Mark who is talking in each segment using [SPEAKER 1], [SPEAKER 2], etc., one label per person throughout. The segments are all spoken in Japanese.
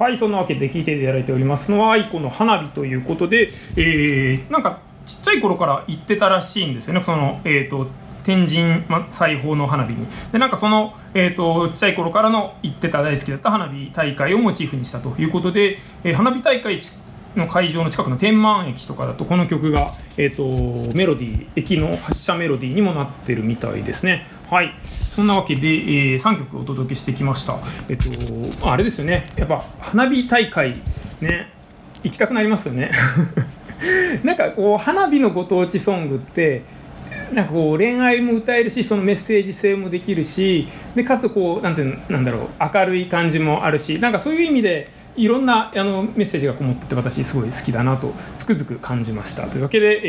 [SPEAKER 1] はいそんなわけで聞いていただいておりますのは愛子の花火ということで、えー、なんかちっちゃい頃から行ってたらしいんですよね。そのえっ、ー、と天神、ま、裁縫の花火に。でなんかその、えーと、ちっちゃい頃からの行ってた大好きだった花火大会をモチーフにしたということで、えー、花火大会の会場の近くの天満駅とかだとこの曲が、えーと、メロディー駅の発車メロディーにもなってるみたいですね。はい。そんなわけで、えー、3曲お届けしてきました。えっ、ー、とあれですよね。やっぱ花火大会ね行きたくなりますよね。なんかこう花火のご当地ソングってなんかこう恋愛も歌えるしそのメッセージ性もできるしでかつこうなんてなんだろう明るい感じもあるしなんかそういう意味でいろんなあのメッセージがこもってて私すごい好きだなとつくづく感じました。というわけで、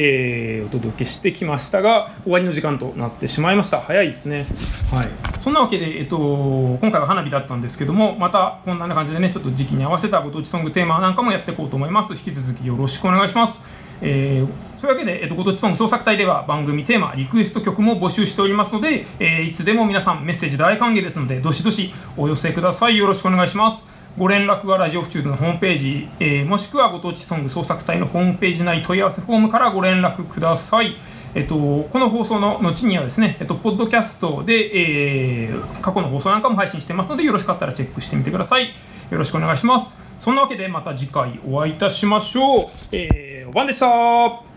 [SPEAKER 1] えー、お届けしてきましたが終わりの時間となってしまいました。早いですね。はい。そんなわけで、えっと、今回は花火だったんですけどもまたこんな感じでねちょっと時期に合わせたご当地ソングテーマなんかもやっていこうと思います。引き続きよろしくお願いします。えー、そういうわけで、えっと、ご当地ソング創作隊では番組テーマ、リクエスト曲も募集しておりますので、えー、いつでも皆さんメッセージ大歓迎ですので、どしどしお寄せください。よろしくお願いします。ご連絡はラジオフチューズのホームページ、えー、もしくはご当地ソング創作隊のホームページ内問い合わせフォームからご連絡ください。えっと、この放送の後にはですね、えっと、ポッドキャストで、えー、過去の放送なんかも配信してますので、よろしかったらチェックしてみてください。よろしくお願いします。そんなわけでまた次回お会いいたしましょう。えー、おばんでした